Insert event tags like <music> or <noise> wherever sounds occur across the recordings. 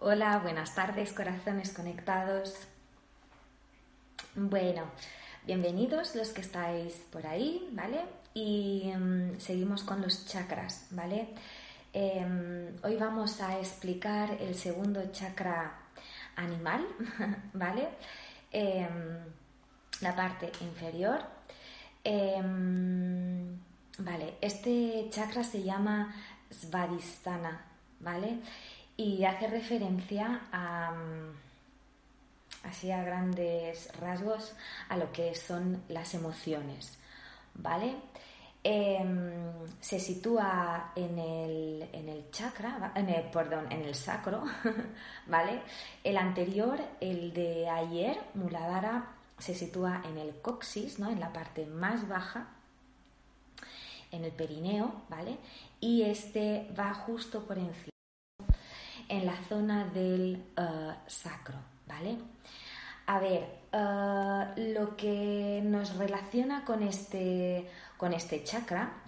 Hola, buenas tardes, corazones conectados. Bueno, bienvenidos los que estáis por ahí, ¿vale? Y em, seguimos con los chakras, ¿vale? Em, hoy vamos a explicar el segundo chakra animal, <laughs> ¿vale? Em, la parte inferior. vale, este chakra se llama Svadhisthana, ¿vale? Y hace referencia a, así a grandes rasgos a lo que son las emociones, ¿vale? Em, se sitúa en el, en el chakra, en el, perdón, en el sacro, <laughs> ¿vale? El anterior, el de ayer, Muladhara, se sitúa en el coxis, ¿no? En la parte más baja, en el perineo, ¿vale? Y este va justo por encima en la zona del eh, sacro, ¿vale? A ver, eh, lo que nos relaciona con este, con este chakra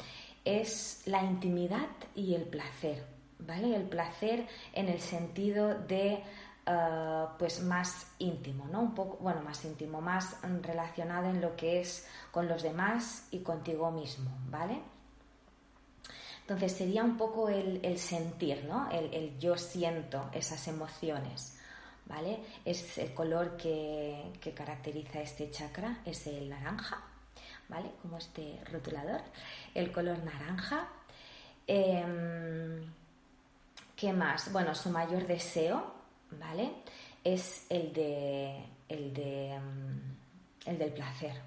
es la intimidad y el placer, ¿vale? El placer en el sentido de eh, pues más íntimo, ¿no? Un poco, bueno, más íntimo, más relacionado en lo que es con los demás y contigo mismo, ¿vale? Entonces sería un poco el, sentir, ¿no? El, yo siento esas emociones, ¿vale? Es el color que, caracteriza este chakra, es el naranja, ¿vale? Como este rotulador, el color naranja. Em, ¿Qué más? Bueno, su mayor deseo, ¿vale? Es el de, el de, em, el del placer,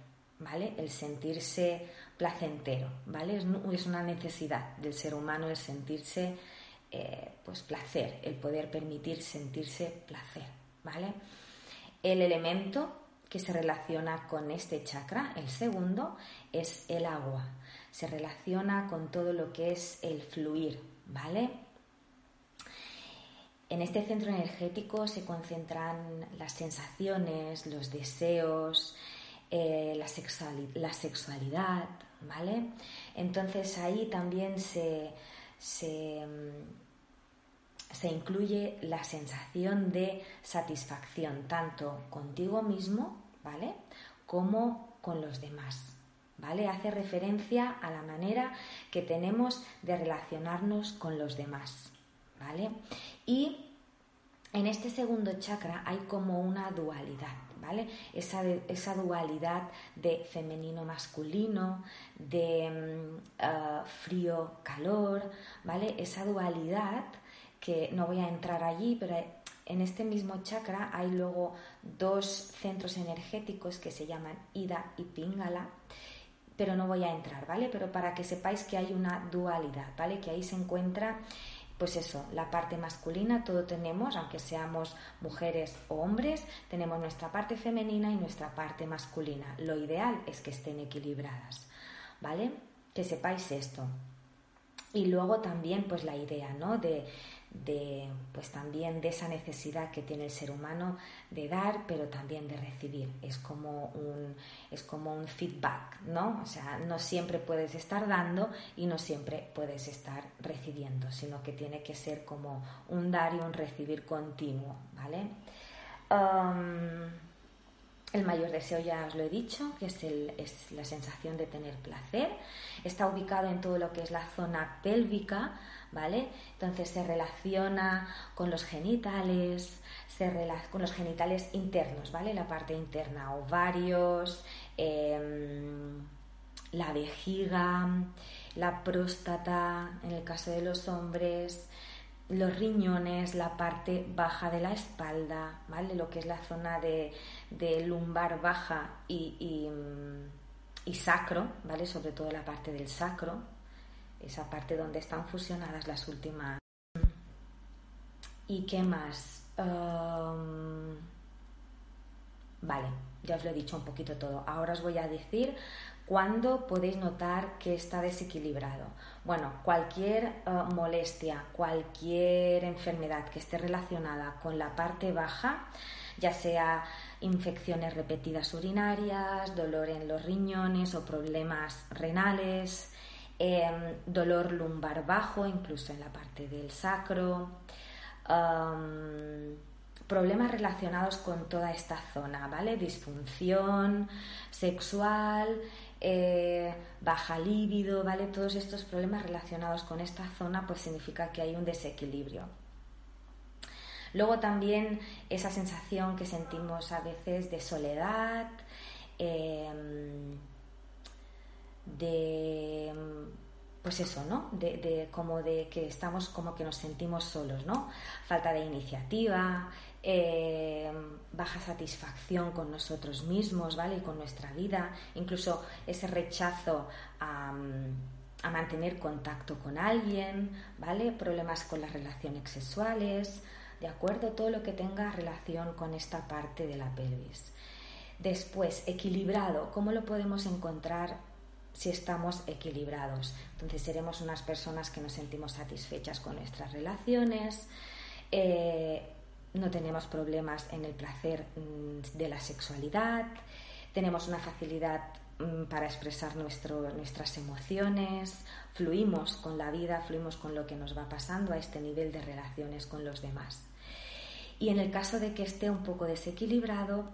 ¿vale? El sentirse placentero, ¿vale? Es, una necesidad del ser humano el sentirse, eh, pues, placer, el poder permitir sentirse placer, ¿vale? El elemento que se relaciona con este chakra, el segundo, es el agua. Se relaciona con todo lo que es el fluir, ¿vale? En este centro energético se concentran las sensaciones, los deseos, eh, la, sexualidad, ¿vale? Entonces ahí también se, mm, se, incluye la sensación de satisfacción, tanto contigo mismo, ¿vale? Como con los demás. ¿Vale? Hace referencia a la manera que tenemos de relacionarnos con los demás. ¿Vale? Y en este segundo chakra hay como una dualidad, ¿vale? Esa, esa dualidad de femenino-masculino, de mm, ah, frío-calor, ¿vale? Esa dualidad que no voy a entrar allí, pero en este mismo chakra hay luego dos centros energéticos que se llaman Ida y Pingala, pero no voy a entrar, ¿vale? Pero para que sepáis que hay una dualidad, ¿vale? Que ahí se encuentra pues eso, la parte masculina, todo tenemos, aunque seamos mujeres o hombres, tenemos nuestra parte femenina y nuestra parte masculina. Lo ideal es que estén equilibradas, ¿vale? Que sepáis esto. Y luego también, pues la idea, ¿no? De, de pues también de esa necesidad que tiene el ser humano de dar pero también de recibir. Es como un es como un feedback no o sea no siempre puedes estar dando y no siempre puedes estar recibiendo sino que tiene que ser como un dar y un recibir continuo vale um, el mayor deseo ya os lo he dicho, que es, la sensación de tener placer. Está ubicado en todo lo que es la zona pélvica, ¿vale? Entonces se relaciona con los genitales, se con los genitales internos, ¿vale? La parte interna, ovarios, em, la vejiga, la próstata, en el caso de los hombres, los riñones, la parte baja de la espalda, ¿vale? Lo que es la zona de, lumbar baja y, y, y, sacro, ¿vale? Sobre todo la parte del sacro, esa parte donde están fusionadas las últimas. ¿Y qué más? Um, vale, ya os lo he dicho un poquito todo. Ahora os voy a decir cuándo podéis notar que está desequilibrado. Bueno, cualquier uh, molestia, cualquier enfermedad que esté relacionada con la parte baja, ya sea infecciones repetidas urinarias, dolor en los riñones o problemas renales, Em, dolor lumbar bajo, incluso en la parte del sacro, problemas relacionados con toda esta zona, ¿vale? Disfunción sexual, eh, baja líbido, ¿vale? Todos estos problemas relacionados con esta zona pues significa que hay un desequilibrio. Luego también esa sensación que sentimos a veces de soledad, em, de pues eso, ¿no? De, como de que estamos como que nos sentimos solos, ¿no? Falta de iniciativa, eh, baja satisfacción con nosotros mismos, ¿vale? Y con nuestra vida, incluso ese rechazo a, a mantener contacto con alguien, ¿vale? Problemas con las relaciones sexuales, ¿de acuerdo? Todo lo que tenga relación con esta parte de la pelvis. Después, equilibrado, ¿cómo lo podemos encontrar si estamos equilibrados? Entonces seremos unas personas que nos sentimos satisfechas con nuestras relaciones, eh, no tenemos problemas en el placer mm, de la sexualidad, tenemos una facilidad mm, para expresar nuestras emociones, fluimos con la vida, fluimos con lo que nos va pasando a este nivel de relaciones con los demás. Y en el caso de que esté un poco desequilibrado,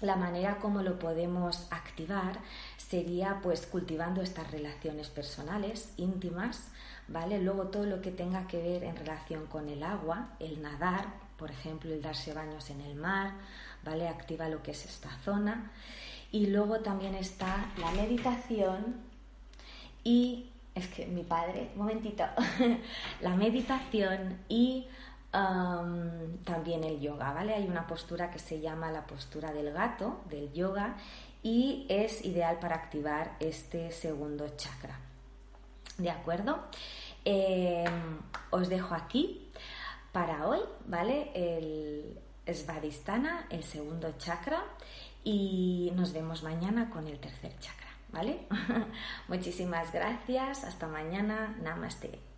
la manera como lo podemos activar sería pues cultivando estas relaciones personales, íntimas, ¿vale? Luego todo lo que tenga que ver en relación con el agua, el nadar, por ejemplo, el darse baños en el mar, ¿vale? Activa lo que es esta zona. Y luego también está la meditación y es que mi padre, un momentito, <laughs> la meditación y también el yoga, ¿vale? Hay una postura que se llama la postura del gato, del yoga, y es ideal para activar este segundo chakra. ¿De acuerdo? Em, os dejo aquí para hoy, ¿vale? El Svadhisthana, el segundo chakra, y nos vemos mañana con el tercer chakra, ¿vale? <laughs> Muchísimas gracias, hasta mañana, namaste.